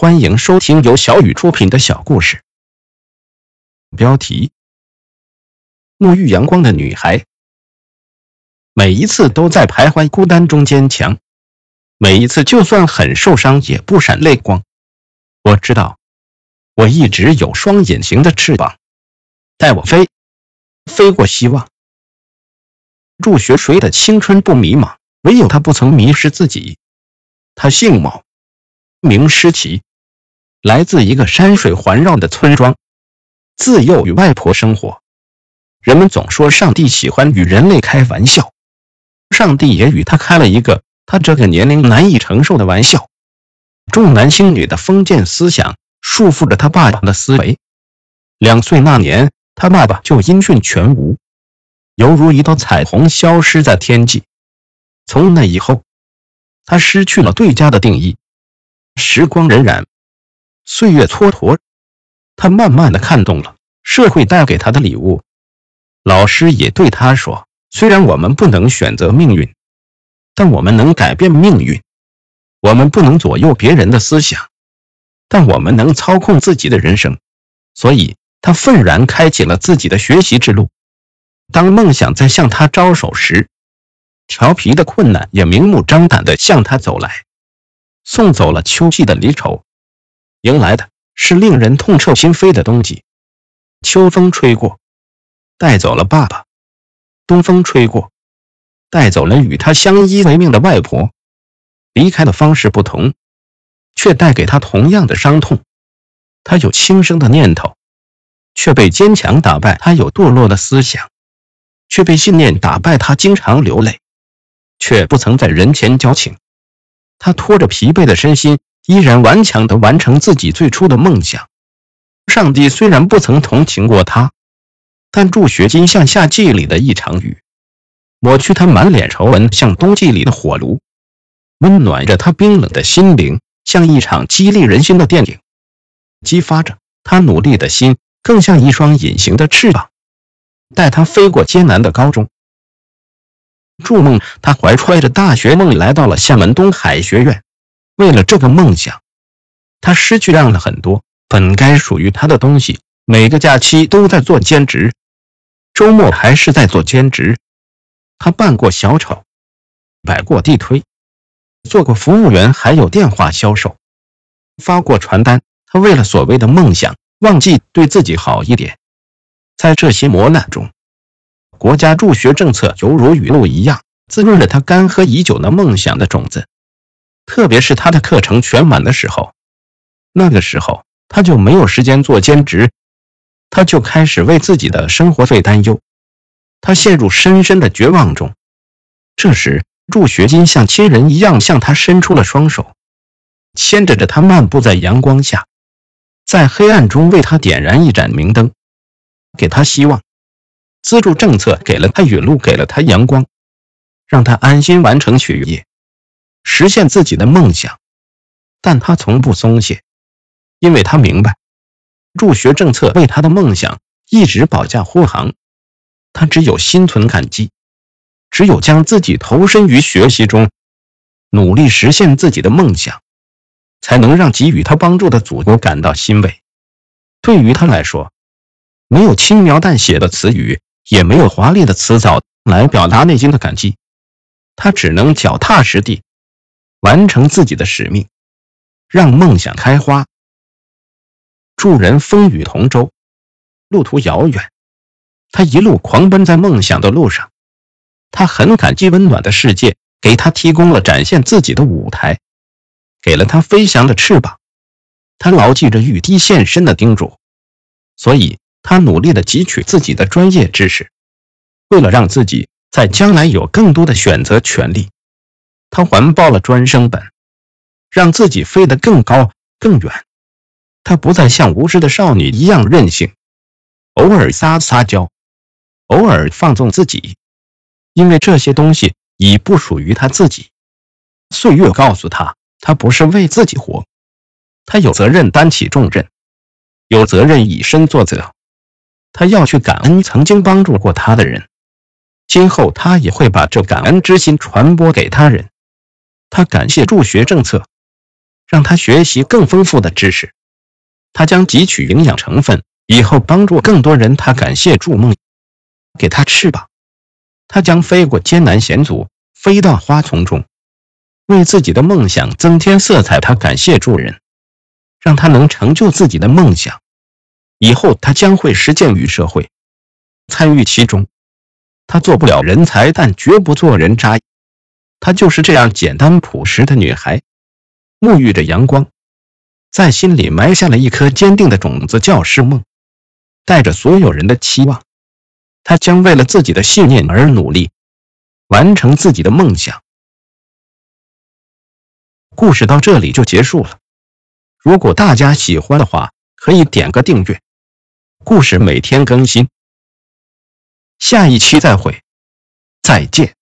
欢迎收听由小雨出品的小故事。标题：沐浴阳光的女孩，每一次都在徘徊孤单中坚强，每一次就算很受伤也不闪泪光。我知道，我一直有双隐形的翅膀，带我飞，飞过希望。祝学谁的青春不迷茫？唯有他不曾迷失自己。他姓毛，名诗琪。来自一个山水环绕的村庄，自幼与外婆生活。人们总说上帝喜欢与人类开玩笑，上帝也与他开了一个他这个年龄难以承受的玩笑。重男轻女的封建思想束缚着他爸爸的思维。两岁那年，他爸爸就音讯全无，犹如一道彩虹消失在天际。从那以后，他失去了对家的定义。时光荏苒。岁月蹉跎，他慢慢的看懂了社会带给他的礼物。老师也对他说：“虽然我们不能选择命运，但我们能改变命运。我们不能左右别人的思想，但我们能操控自己的人生。”所以，他愤然开启了自己的学习之路。当梦想在向他招手时，调皮的困难也明目张胆地向他走来，送走了秋季的离愁。迎来的是令人痛彻心扉的冬季。秋风吹过，带走了爸爸；东风吹过，带走了与他相依为命的外婆。离开的方式不同，却带给他同样的伤痛。他有轻生的念头，却被坚强打败；他有堕落的思想，却被信念打败。他经常流泪，却不曾在人前矫情。他拖着疲惫的身心。依然顽强地完成自己最初的梦想。上帝虽然不曾同情过他，但助学金像夏季里的一场雨，抹去他满脸愁纹，像冬季里的火炉，温暖着他冰冷的心灵，像一场激励人心的电影，激发着他努力的心，更像一双隐形的翅膀，带他飞过艰难的高中。筑梦，他怀揣着大学梦来到了厦门东海学院。为了这个梦想，他失去让了很多本该属于他的东西。每个假期都在做兼职，周末还是在做兼职。他扮过小丑，摆过地推，做过服务员，还有电话销售，发过传单。他为了所谓的梦想，忘记对自己好一点。在这些磨难中，国家助学政策犹如雨露一样，滋润了他干涸已久的梦想的种子。特别是他的课程全满的时候，那个时候他就没有时间做兼职，他就开始为自己的生活费担忧，他陷入深深的绝望中。这时，助学金像亲人一样向他伸出了双手，牵着着他漫步在阳光下，在黑暗中为他点燃一盏明灯，给他希望。资助政策给了他雨露，给了他阳光，让他安心完成学业。实现自己的梦想，但他从不松懈，因为他明白，助学政策为他的梦想一直保驾护航。他只有心存感激，只有将自己投身于学习中，努力实现自己的梦想，才能让给予他帮助的祖国感到欣慰。对于他来说，没有轻描淡写的词语，也没有华丽的辞藻来表达内心的感激，他只能脚踏实地。完成自己的使命，让梦想开花。助人风雨同舟，路途遥远，他一路狂奔在梦想的路上。他很感激温暖的世界，给他提供了展现自己的舞台，给了他飞翔的翅膀。他牢记着雨滴现身的叮嘱，所以他努力的汲取自己的专业知识，为了让自己在将来有更多的选择权利。他环抱了专升本，让自己飞得更高更远。他不再像无知的少女一样任性，偶尔撒撒娇，偶尔放纵自己，因为这些东西已不属于他自己。岁月告诉他，他不是为自己活，他有责任担起重任，有责任以身作则。他要去感恩曾经帮助过他的人，今后他也会把这感恩之心传播给他人。他感谢助学政策，让他学习更丰富的知识。他将汲取营养成分，以后帮助更多人。他感谢筑梦，给他翅膀。他将飞过艰难险阻，飞到花丛中，为自己的梦想增添色彩。他感谢助人，让他能成就自己的梦想。以后他将会实践于社会，参与其中。他做不了人才，但绝不做人渣。她就是这样简单朴实的女孩，沐浴着阳光，在心里埋下了一颗坚定的种子，教师梦。带着所有人的期望，她将为了自己的信念而努力，完成自己的梦想。故事到这里就结束了。如果大家喜欢的话，可以点个订阅。故事每天更新，下一期再会，再见。